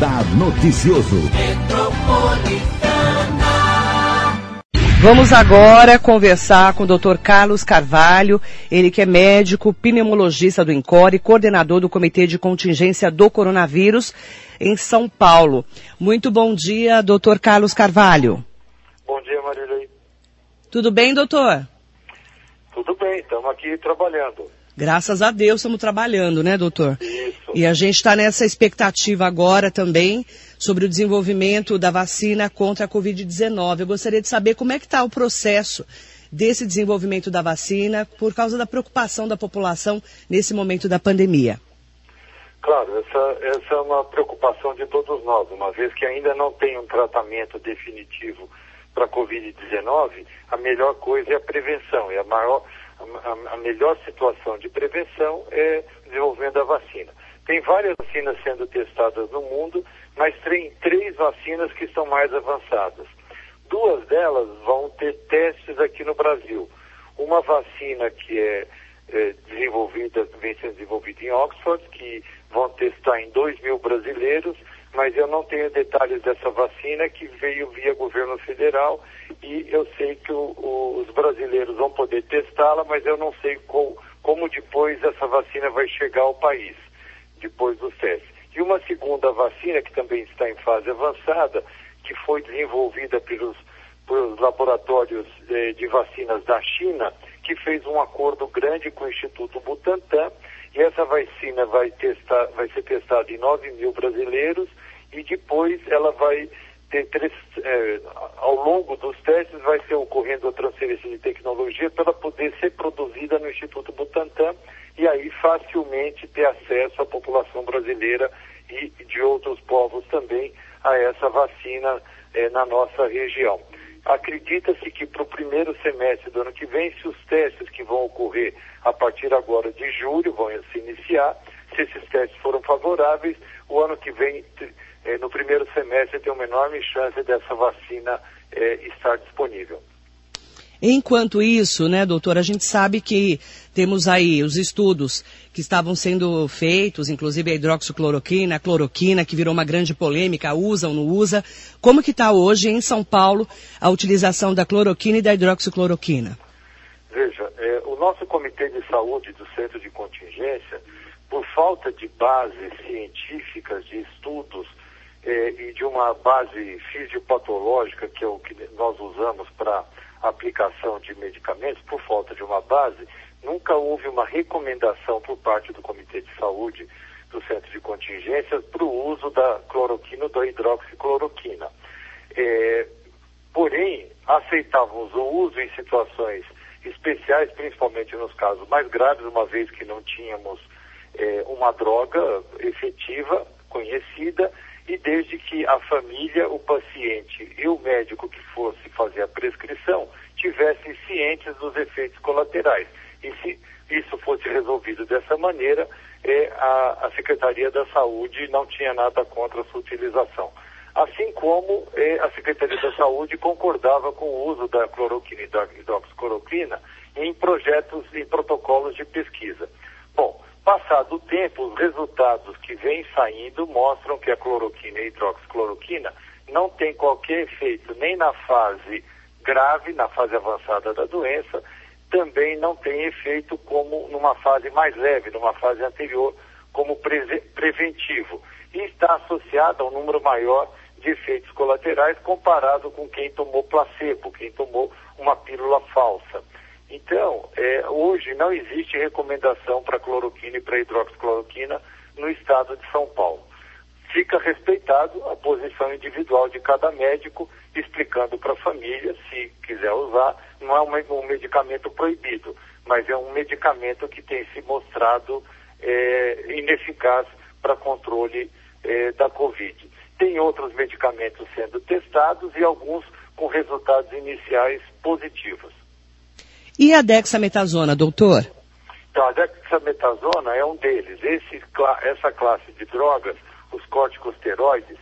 Radar Noticioso. Vamos agora conversar com o Dr. Carlos Carvalho, ele que é médico, pneumologista do INCOR e coordenador do Comitê de Contingência do Coronavírus em São Paulo. Muito bom dia, Dr. Carlos Carvalho. Bom dia, Marilei. Tudo bem, doutor? Tudo bem, estamos aqui trabalhando. Graças a Deus estamos trabalhando, né, doutor? Isso. E a gente está nessa expectativa agora também sobre o desenvolvimento da vacina contra a Covid-19. Eu gostaria de saber como é que está o processo desse desenvolvimento da vacina por causa da preocupação da população nesse momento da pandemia. Claro, essa, essa é uma preocupação de todos nós, uma vez que ainda não tem um tratamento definitivo para a Covid-19, a melhor coisa é a prevenção, e a maior a, a, melhor situação de prevenção é desenvolvendo a vacina. Tem várias vacinas sendo testadas no mundo, mas tem três vacinas que estão mais avançadas. Duas delas vão ter testes aqui no Brasil. Uma vacina que é, é desenvolvida, vem sendo desenvolvida em Oxford, que vão testar em 2 mil brasileiros, mas eu não tenho detalhes dessa vacina que veio via governo federal e eu sei que o, o, os brasileiros vão poder testá-la, mas eu não sei co, como depois essa vacina vai chegar ao país, depois dos testes. E uma segunda vacina, que também está em fase avançada, que foi desenvolvida pelos, pelos laboratórios eh, de vacinas da China, que fez um acordo grande com o Instituto Butantan, e essa vacina vai, testar, vai ser testada em 9 mil brasileiros e depois ela vai ter três, é, ao longo dos testes vai ser ocorrendo a transferência de tecnologia para poder ser produzida no Instituto Butantan e aí facilmente ter acesso à população brasileira e de outros povos também a essa vacina é, na nossa região. Acredita-se que para o primeiro semestre do ano que vem, se os testes que vão ocorrer a partir agora de julho vão se iniciar, se esses testes foram favoráveis, o ano que vem eh, no primeiro semestre tem uma enorme chance dessa vacina eh, estar disponível. Enquanto isso, né, doutor, a gente sabe que temos aí os estudos que estavam sendo feitos, inclusive a hidroxicloroquina, a cloroquina, que virou uma grande polêmica, usa ou não usa. Como que está hoje em São Paulo a utilização da cloroquina e da hidroxicloroquina? Veja, é, o nosso Comitê de Saúde do Centro de Contingência, por falta de bases científicas, de estudos eh, e de uma base fisiopatológica, que é o que nós usamos para aplicação de medicamentos, por falta de uma base, nunca houve uma recomendação por parte do Comitê de Saúde do Centro de Contingências para o uso da cloroquina ou da hidroxicloroquina. É, porém, aceitávamos o uso em situações especiais, principalmente nos casos mais graves, uma vez que não tínhamos é, uma droga efetiva, conhecida, e desde que a família, o paciente e o médico que fosse fazer a prescrição tivessem cientes dos efeitos colaterais. E se isso fosse resolvido dessa maneira, é, a, a Secretaria da Saúde não tinha nada contra a sua utilização. Assim como é, a Secretaria da Saúde concordava com o uso da cloroquina e da hidroxicloroquina em projetos e protocolos de pesquisa. Passado o tempo, os resultados que vêm saindo mostram que a cloroquina e a hidroxicloroquina não tem qualquer efeito nem na fase grave, na fase avançada da doença, também não tem efeito como numa fase mais leve, numa fase anterior, como pre preventivo. E está associado a um número maior de efeitos colaterais comparado com quem tomou placebo, quem tomou uma pílula falsa. Então, é, hoje não existe recomendação para cloroquina e para hidroxicloroquina no estado de São Paulo. Fica respeitado a posição individual de cada médico, explicando para a família, se quiser usar, não é um, um, medicamento proibido, mas é um medicamento que tem se mostrado é, ineficaz para controle é, da Covid. Tem outros medicamentos sendo testados e alguns com resultados iniciais positivos. E a dexametasona, doutor? Então, a dexametasona é um deles. Esse, essa classe de drogas, os corticosteroides,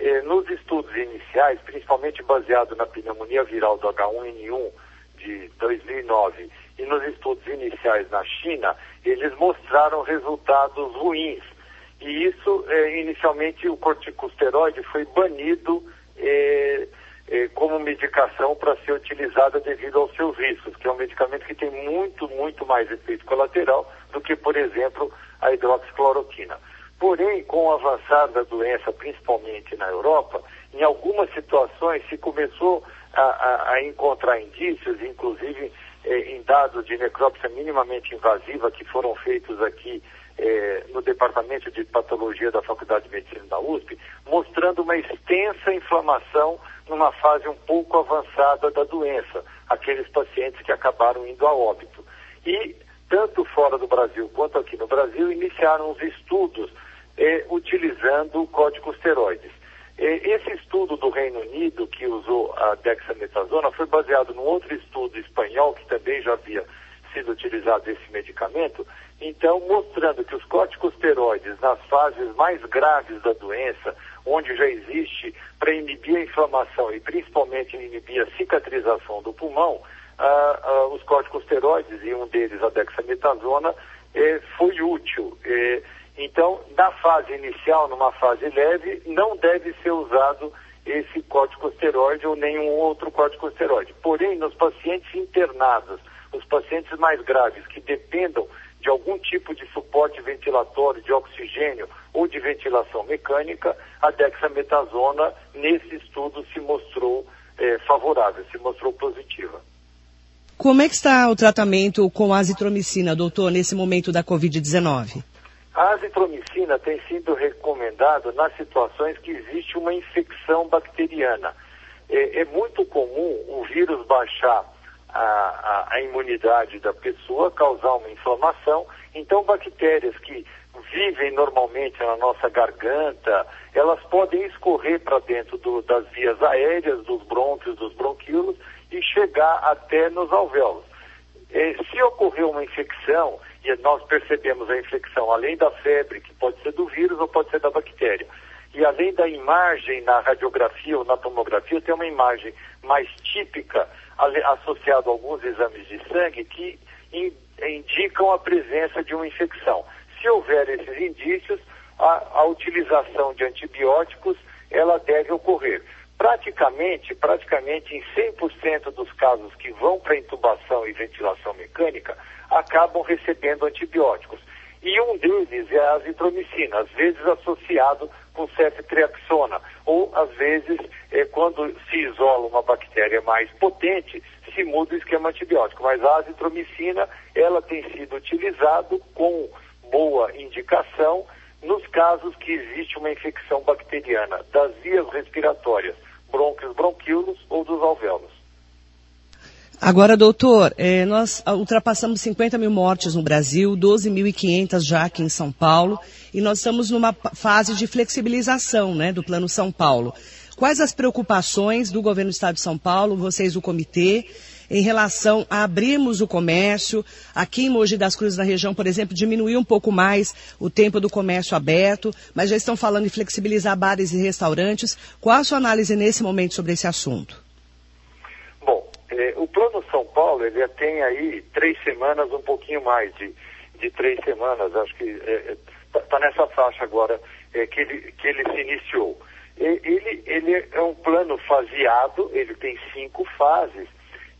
eh, nos estudos iniciais, principalmente baseado na pneumonia viral do H1N1 de 2009 e nos estudos iniciais na China, eles mostraram resultados ruins. E isso, é, inicialmente, o corticosteroide foi banido é, como medicação para ser utilizada devido aos seus riscos, que é um medicamento que tem muito, muito mais efeito colateral do que, por exemplo, a hidroxicloroquina. Porém, com o avançar da doença, principalmente na Europa, em algumas situações se começou a, a, a encontrar indícios, inclusive eh, em dados de necrópsia minimamente invasiva que foram feitos aqui eh, no Departamento de Patologia da Faculdade de Medicina da USP, mostrando uma extensa inflamação numa fase um pouco avançada da doença, aqueles pacientes que acabaram indo a óbito. E, tanto fora do Brasil quanto aqui no Brasil, iniciaram os estudos eh, utilizando corticosteroides. Esse estudo do Reino Unido, que usou a dexametasona, foi baseado num outro estudo espanhol, que também já havia sido utilizado esse medicamento, então mostrando que os corticosteroides, nas fases mais graves da doença, onde já existe para inibir a inflamação e principalmente inibir a cicatrização do pulmão, ah, ah, os corticosteroides, e um deles a dexametasona, eh, foi útil. Eh, então, na fase inicial, numa fase leve, não deve ser usado esse corticosteroide ou nenhum outro corticosteroide. Porém, nos pacientes internados, os pacientes mais graves que dependam de algum tipo de suporte ventilatório, de oxigênio ou de ventilação mecânica, a dexametasona, nesse estudo, se mostrou é, favorável, se mostrou positiva. Como é que está o tratamento com a azitromicina, doutor, nesse momento da Covid-19? A azitromicina tem sido recomendada nas situações que existe uma infecção bacteriana. É, é muito comum o vírus baixar a, a, a, imunidade da pessoa, causar uma inflamação. Então, bactérias que vivem normalmente na nossa garganta, elas podem escorrer para dentro do, das vias aéreas, dos brônquios, dos bronquíolos e chegar até nos alvéolos. É, se ocorrer uma infecção, e nós percebemos a infecção, além da febre, que pode ser do vírus ou pode ser da bactéria, e além da imagem na radiografia ou na tomografia, tem uma imagem mais típica associada a alguns exames de sangue que in, indicam a presença de uma infecção. Se houver esses indícios, a, a utilização de antibióticos ela deve ocorrer. Praticamente, praticamente em 100% dos casos que vão para intubação e ventilação mecânica, acabam recebendo antibióticos. E um deles é a azitromicina, às vezes associado com ceftriaxona, ou às vezes, é, quando se isola uma bactéria mais potente, se muda o esquema antibiótico. Mas a azitromicina, ela tem sido utilizada com boa indicação nos casos que existe uma infecção bacteriana das vias respiratórias, brônquios, bronquíolos ou dos alvéolos. Agora, doutor, eh, nós ultrapassamos 50 mil mortes no Brasil, 12.500 já aqui em São Paulo, e nós estamos numa fase de flexibilização né, do Plano São Paulo. Quais as preocupações do governo do Estado de São Paulo, vocês do comitê, em relação a abrirmos o comércio? Aqui em Mogi das Cruzes, na região, por exemplo, diminuir um pouco mais o tempo do comércio aberto, mas já estão falando em flexibilizar bares e restaurantes. Qual a sua análise nesse momento sobre esse assunto? É, o Plano São Paulo, ele tem aí três semanas, um pouquinho mais de, de três semanas, acho que está é, é tá, tá nessa faixa agora é, que, ele, que ele se iniciou. Ele, ele é um plano faseado, ele tem cinco fases,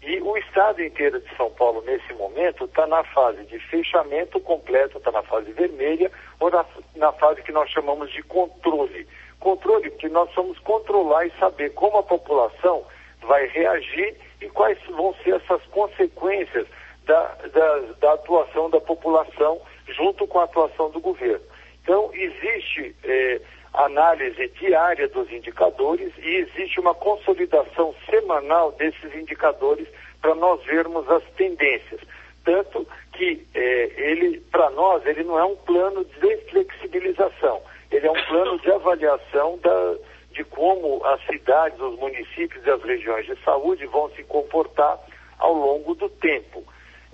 e o estado inteiro de São Paulo, nesse momento, está na fase de fechamento completo, está na fase vermelha, ou na, na fase que nós chamamos de controle. Controle, porque nós vamos controlar e saber como a população vai reagir e quais vão ser essas consequências da, da, da atuação da população junto com a atuação do governo. Então, existe eh, análise diária dos indicadores e existe uma consolidação semanal desses indicadores para nós vermos as tendências. Tanto que eh, ele, para nós, ele não é um plano de flexibilização, ele é um plano de avaliação da, de como as cidades, os municípios e as regiões de saúde vão se comportar ao longo do tempo.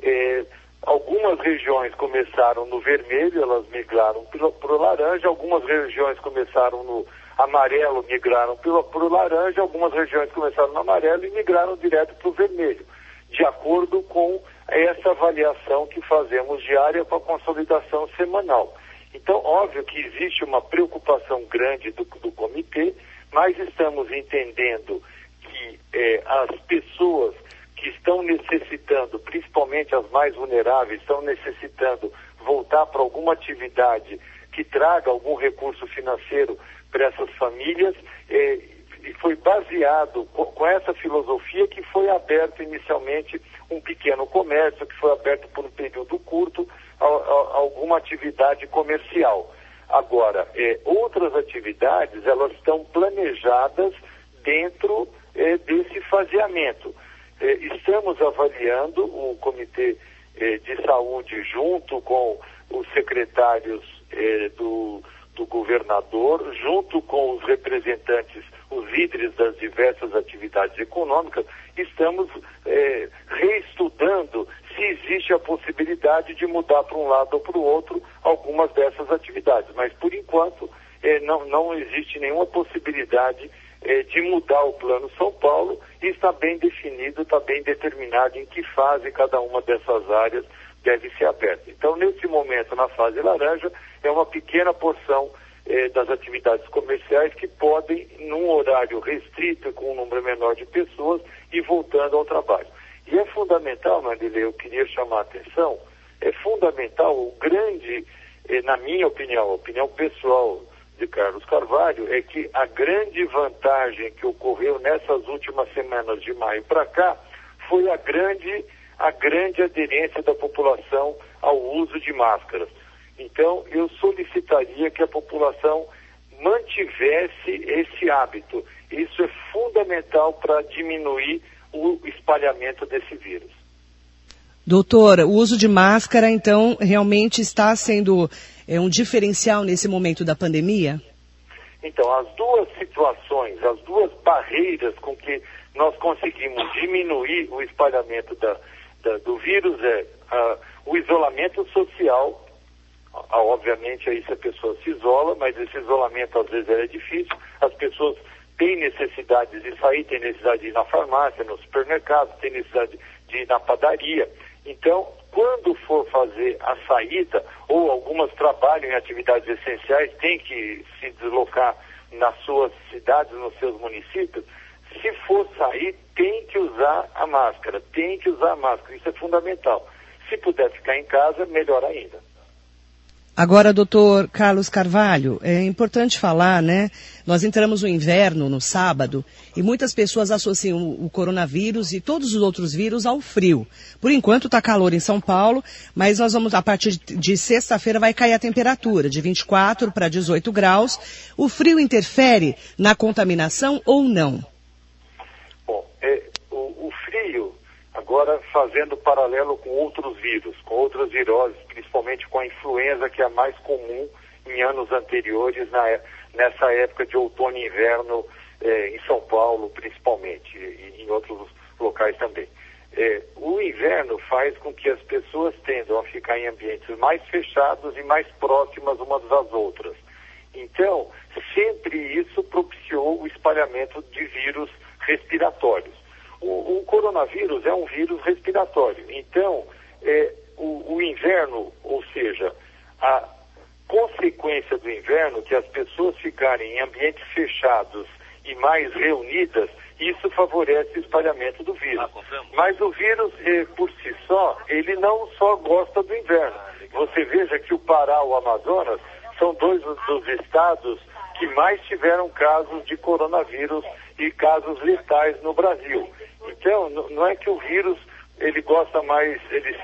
É, algumas regiões começaram no vermelho, elas migraram para o laranja, algumas regiões começaram no amarelo, migraram para o laranja, algumas regiões começaram no amarelo e migraram direto para o vermelho, de acordo com essa avaliação que fazemos diária com a consolidação semanal. Então, óbvio que existe uma preocupação grande do, do comitê, mas estamos entendendo que eh, as pessoas que estão necessitando, principalmente as mais vulneráveis, estão necessitando voltar para alguma atividade que traga algum recurso financeiro para essas famílias, eh, e foi baseado com, com, essa filosofia que foi aberto inicialmente um pequeno comércio, que foi aberto por um período curto, a, a, alguma atividade comercial. Agora, eh, outras atividades, elas estão planejadas dentro eh, desse faseamento. Eh, estamos avaliando o Comitê eh, de Saúde junto com os secretários eh, do, do governador, junto com os representantes, os líderes das diversas atividades econômicas, estamos eh, reestudando se existe a possibilidade de mudar para um lado ou para o outro algumas dessas atividades. Mas, por enquanto, eh, não, não existe nenhuma possibilidade eh, de mudar o Plano São Paulo e está bem definido, está bem determinado em que fase cada uma dessas áreas deve ser aberta. Então, nesse momento, na fase laranja, é uma pequena porção eh, das atividades comerciais que podem, num horário restrito, com um número menor de pessoas, ir voltando ao trabalho. E é fundamental, Marilê, eu queria chamar a atenção, é fundamental o grande, eh, na minha opinião, opinião pessoal, de Carlos Carvalho é que a grande vantagem que ocorreu nessas últimas semanas de maio para cá foi a grande, a grande aderência da população ao uso de máscaras. Então, eu solicitaria que a população mantivesse esse hábito. Isso é fundamental para diminuir o espalhamento desse vírus. Doutor, o uso de máscara, então, realmente está sendo é, um diferencial nesse momento da pandemia? Então, as duas situações, as duas barreiras com que nós conseguimos diminuir o espalhamento da, da, do vírus é o isolamento social. Uh, obviamente, aí se a pessoa se isola, mas esse isolamento às vezes é difícil. As pessoas têm necessidade de sair, têm necessidade de ir na farmácia, no supermercado, têm necessidade de ir na padaria. Então, quando for fazer a saída, ou algumas trabalham em atividades essenciais, tem que se deslocar nas suas cidades, nos seus municípios, se for sair, tem que usar a máscara, tem que usar a máscara, isso é fundamental. Se puder ficar em casa, melhor ainda. Agora, doutor Carlos Carvalho, é importante falar, né? Nós entramos no inverno no sábado e muitas pessoas associam o coronavírus e todos os outros vírus ao frio. Por enquanto está calor em São Paulo, mas nós vamos, a partir de sexta-feira vai cair a temperatura de 24 para 18 graus. O frio interfere na contaminação ou não? Agora fazendo paralelo com outros vírus, com outras viroses, principalmente com a influenza, que é a mais comum em anos anteriores, na, nessa época de outono e inverno, eh, em São Paulo, principalmente, e em outros locais também. Eh, o inverno faz com que as pessoas tendam a ficar em ambientes mais fechados e mais próximas umas das outras. Então, sempre isso propiciou o espalhamento de vírus respiratórios. O, o coronavírus é um vírus respiratório. Então, é, o, o inverno, ou seja, a consequência do inverno, que as pessoas ficarem em ambientes fechados e mais reunidas, isso favorece o espalhamento do vírus. Ah, Mas o vírus, eh, por si só, ele não só gosta do inverno. Ah, Você veja que o Pará, o Amazonas, são dois dos estados que mais tiveram casos de coronavírus e casos letais no Brasil. Então, não é que o vírus ele gosta mais, ele,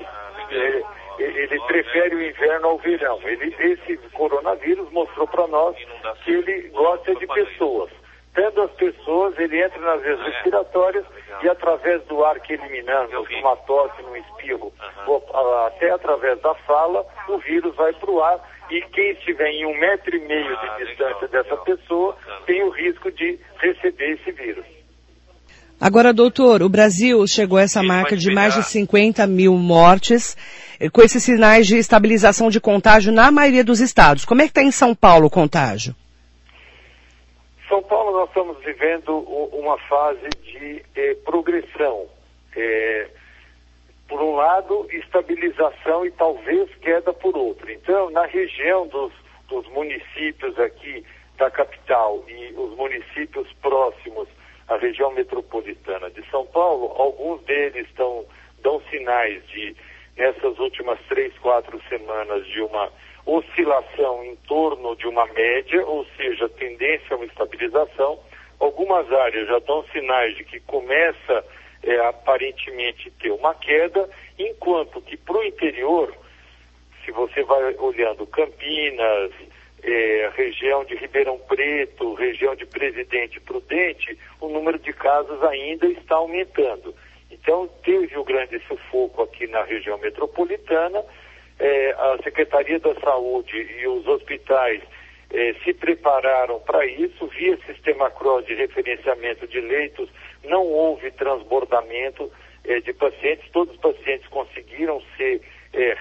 ele, ele prefere o inverno ao verão. Ele, esse coronavírus mostrou para nós que ele gosta de pessoas. Tendo as pessoas, ele entra nas vias respiratórias e através do ar que eliminamos, numa tosse, num espirro, ou, até através da fala, o vírus vai para o ar e quem estiver em um metro e meio de distância dessa pessoa tem o risco de receber esse vírus. Agora, doutor, o Brasil chegou a essa Sim, marca de mais de 50 mil mortes, eh, com esses sinais de estabilização de contágio na maioria dos estados. Como é que está em São Paulo o contágio? São Paulo nós estamos vivendo uma fase de eh, progressão. Eh, por um lado, estabilização e talvez queda por outro. Então, na região dos dos municípios aqui da capital e os municípios próximos à região metropolitana de São Paulo, alguns deles estão, dão sinais de, nessas últimas três, quatro semanas, de uma oscilação em torno de uma média, ou seja, tendência a uma estabilização. Algumas áreas já dão sinais de que começa é, aparentemente ter uma queda, enquanto que para o interior, se você vai olhando Campinas, é, região de Ribeirão Preto, região de Presidente Prudente, o número de casos ainda está aumentando. Então, teve o grande sufoco aqui na região metropolitana, é, a Secretaria da Saúde e os hospitais é, se prepararam para isso, via sistema CROSS de referenciamento de leitos, não houve transbordamento é, de pacientes, todos os pacientes conseguiram ser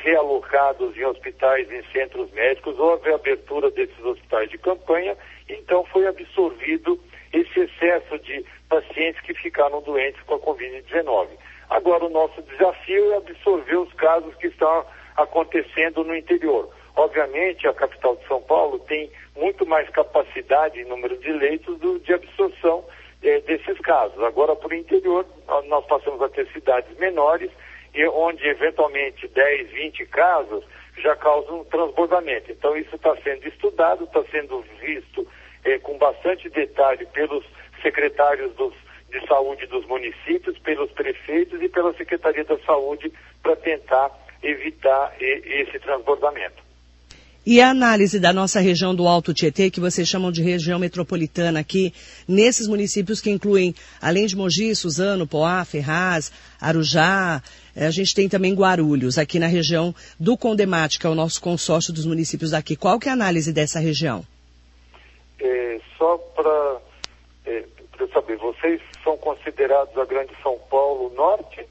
realocados em hospitais, em centros médicos, houve a abertura desses hospitais de campanha, então foi absorvido esse excesso de pacientes que ficaram doentes com a Covid-19. Agora, o nosso desafio é absorver os casos que estão acontecendo no interior. Obviamente, a capital de São Paulo tem muito mais capacidade em número de leitos do, de absorção eh, desses casos. Agora, para o interior, nós passamos a ter cidades menores, e onde eventualmente 10, 20 casos já causam transbordamento. Então, isso está sendo estudado, está sendo visto eh, com bastante detalhe pelos secretários dos, de saúde dos municípios, pelos prefeitos e pela Secretaria da Saúde para tentar evitar esse transbordamento. E a análise da nossa região do Alto Tietê, que vocês chamam de região metropolitana aqui, nesses municípios que incluem, além de Mogi, Suzano, Poá, Ferraz, Arujá, eh, a gente tem também Guarulhos, aqui na região do Condemate, que é o nosso consórcio dos municípios aqui. Qual que é a análise dessa região? É, só para é, saber, vocês são considerados a Grande São Paulo Norte?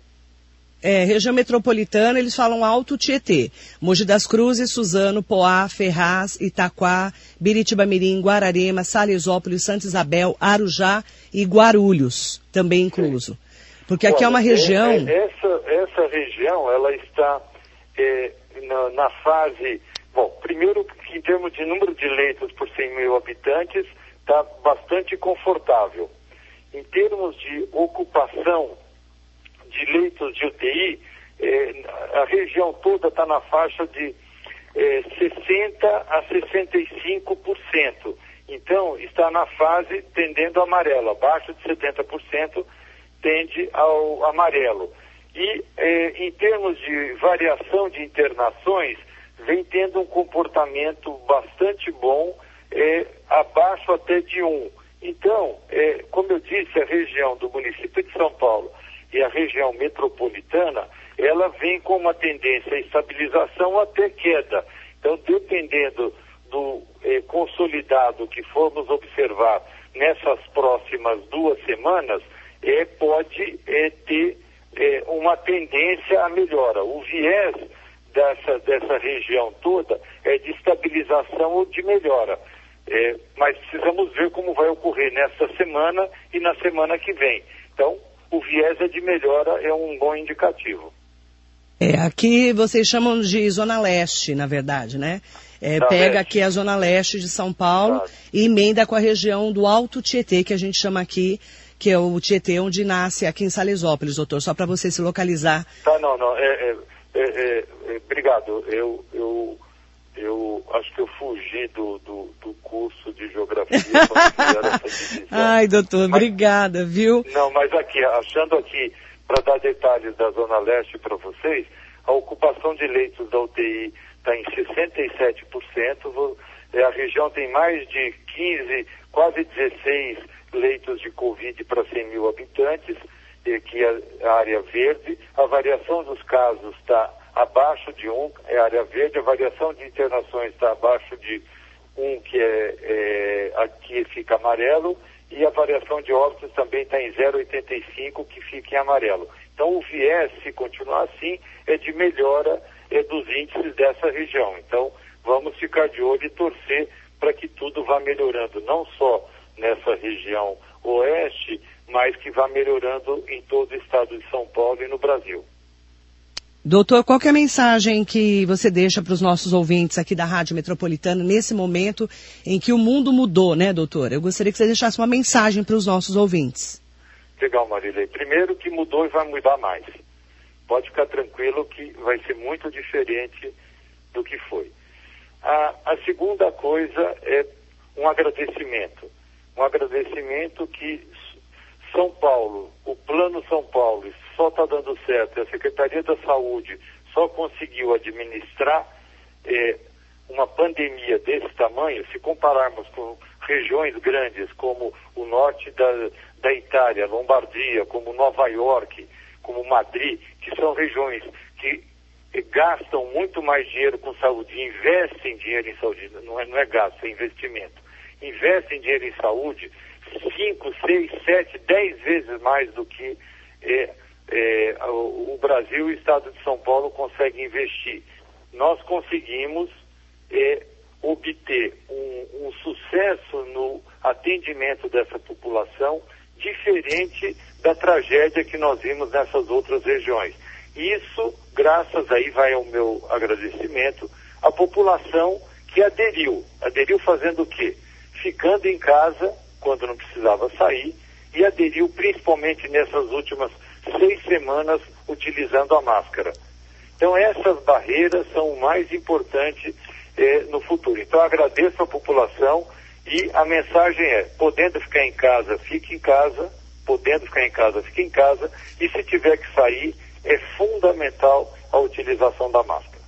É, região metropolitana, eles falam Alto Tietê. Mogi das Cruzes, Suzano, Poá, Ferraz, Itaquá, Biritibamirim, Guararema, Salesópolis, Santa Isabel, Arujá e Guarulhos, também incluso. Porque aqui Olha, é uma região... É, é, essa, essa região, ela está é, na, na, fase... Bom, primeiro, em termos de número de leitos por 100 mil habitantes, está bastante confortável. Em termos de ocupação de leitos de UTI, eh, a região toda está na faixa de eh, 60% a 65%. Então, está na fase tendendo amarelo. Abaixo de 70% tende ao amarelo. E, eh, em termos de variação de internações, vem tendo um comportamento bastante bom, eh, abaixo até de 1. Então, eh, como eu disse, a região do município de São Paulo e a região metropolitana, ela vem com uma tendência a estabilização até queda. Então, dependendo do eh, consolidado que formos observar nessas próximas duas semanas, eh, pode eh, ter eh, uma tendência a melhora. O viés dessa, dessa região toda é de estabilização ou de melhora. É, mas precisamos ver como vai ocorrer nessa semana e na semana que vem. Viés é de melhora é um bom indicativo. É, aqui vocês chamam de Zona Leste, na verdade, né? É, pega leste. aqui a Zona Leste de São Paulo claro. e emenda com a região do Alto Tietê, que a gente chama aqui, que é o Tietê onde nasce aqui em Salesópolis, doutor, só para você se localizar. Tá, não, não, é, é, é, é, é obrigado. Eu, eu eu acho que eu fugi do, do curso de geografia Ai, doutor, mas, obrigada, viu? Não, mas aqui, achando aqui, para dar detalhes da Zona Leste para vocês, a ocupação de leitos da UTI está em 67%, a região tem mais de 15, quase 16 leitos de Covid para 100 mil habitantes, que é a área verde. A variação dos casos está abaixo de 1, é área verde, a variação de internações está abaixo de 1, que é, é, aqui fica amarelo, e a variação de óbitos também está em 0,85, que fica em amarelo. Então o viés, se continuar assim, é de melhora é, dos índices dessa região. Então vamos ficar de olho e torcer para que tudo vá melhorando, não só nessa região oeste, mas que vá melhorando em todo o estado de São Paulo e no Brasil. Doutor, qual é a mensagem que você deixa para os nossos ouvintes aqui da Rádio Metropolitana nesse momento em que o mundo mudou, né, doutor? Eu gostaria que você deixasse uma mensagem para os nossos ouvintes. Legal, Marília. Primeiro que mudou e vai mudar mais. Pode ficar tranquilo que vai ser muito diferente do que foi. A, a segunda coisa é um agradecimento. Um agradecimento que São Paulo, o Plano São Paulo, só está dando certo, a Secretaria da Saúde só conseguiu administrar eh, uma pandemia desse tamanho, se compararmos com regiões grandes como o norte da, da Itália, Lombardia, como Nova York, como Madrid, que são regiões que gastam muito mais dinheiro com saúde, investem dinheiro em saúde, não é, não é gasto, é investimento, investem dinheiro em saúde 5, 6, 7, 10 vezes mais do que é, é, o, o Brasil e o Estado de São Paulo conseguem investir. Nós conseguimos é, obter um, um sucesso no atendimento dessa população diferente da tragédia que nós vimos nessas outras regiões. Isso, graças aí vai ao meu agradecimento, à população que aderiu. Aderiu fazendo o quê? Ficando em casa quando não precisava sair e aderiu principalmente nessas últimas seis semanas utilizando a máscara. Então essas barreiras são o mais importante eh, no futuro. Então agradeço a população e a mensagem é, podendo ficar em casa, fique em casa, podendo ficar em casa, fique em casa, e se tiver que sair, é fundamental a utilização da máscara.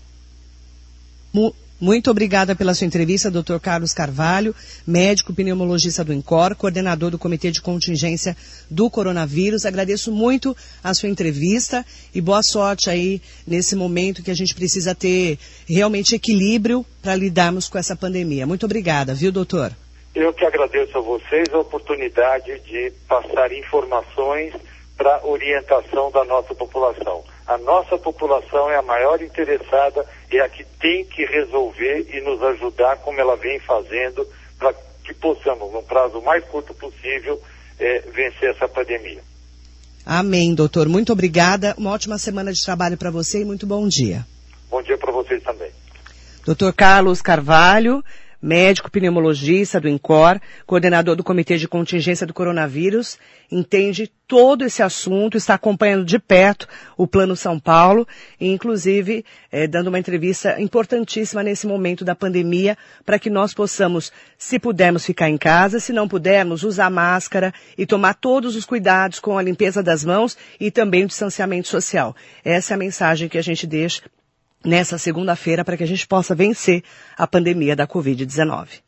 Muito obrigada pela sua entrevista, Dr. Carlos Carvalho, médico pneumologista do INCOR, coordenador do Comitê de Contingência do Coronavírus. Agradeço muito a sua entrevista e boa sorte aí nesse momento que a gente precisa ter realmente equilíbrio para lidarmos com essa pandemia. Muito obrigada, viu, doutor? Eu que agradeço a vocês a oportunidade de passar informações para orientação da nossa população. A nossa população é a maior interessada e é a que tem que resolver e nos ajudar como ela vem fazendo para que possamos, no prazo mais curto possível, é, vencer essa pandemia. Amém, doutor. Muito obrigada. Uma ótima semana de trabalho para você e muito bom dia. Bom dia para vocês também. Doutor Carlos Carvalho médico pneumologista do INCOR, coordenador do Comitê de Contingência do Coronavírus, entende todo esse assunto, está acompanhando de perto o Plano São Paulo e, inclusive, é, dando uma entrevista importantíssima nesse momento da pandemia para que nós possamos, se pudermos ficar em casa, se não pudermos, usar máscara e tomar todos os cuidados com a limpeza das mãos e também o distanciamento social. Essa é a mensagem que a gente deixa nessa segunda-feira para que a gente possa vencer a pandemia da Covid-19.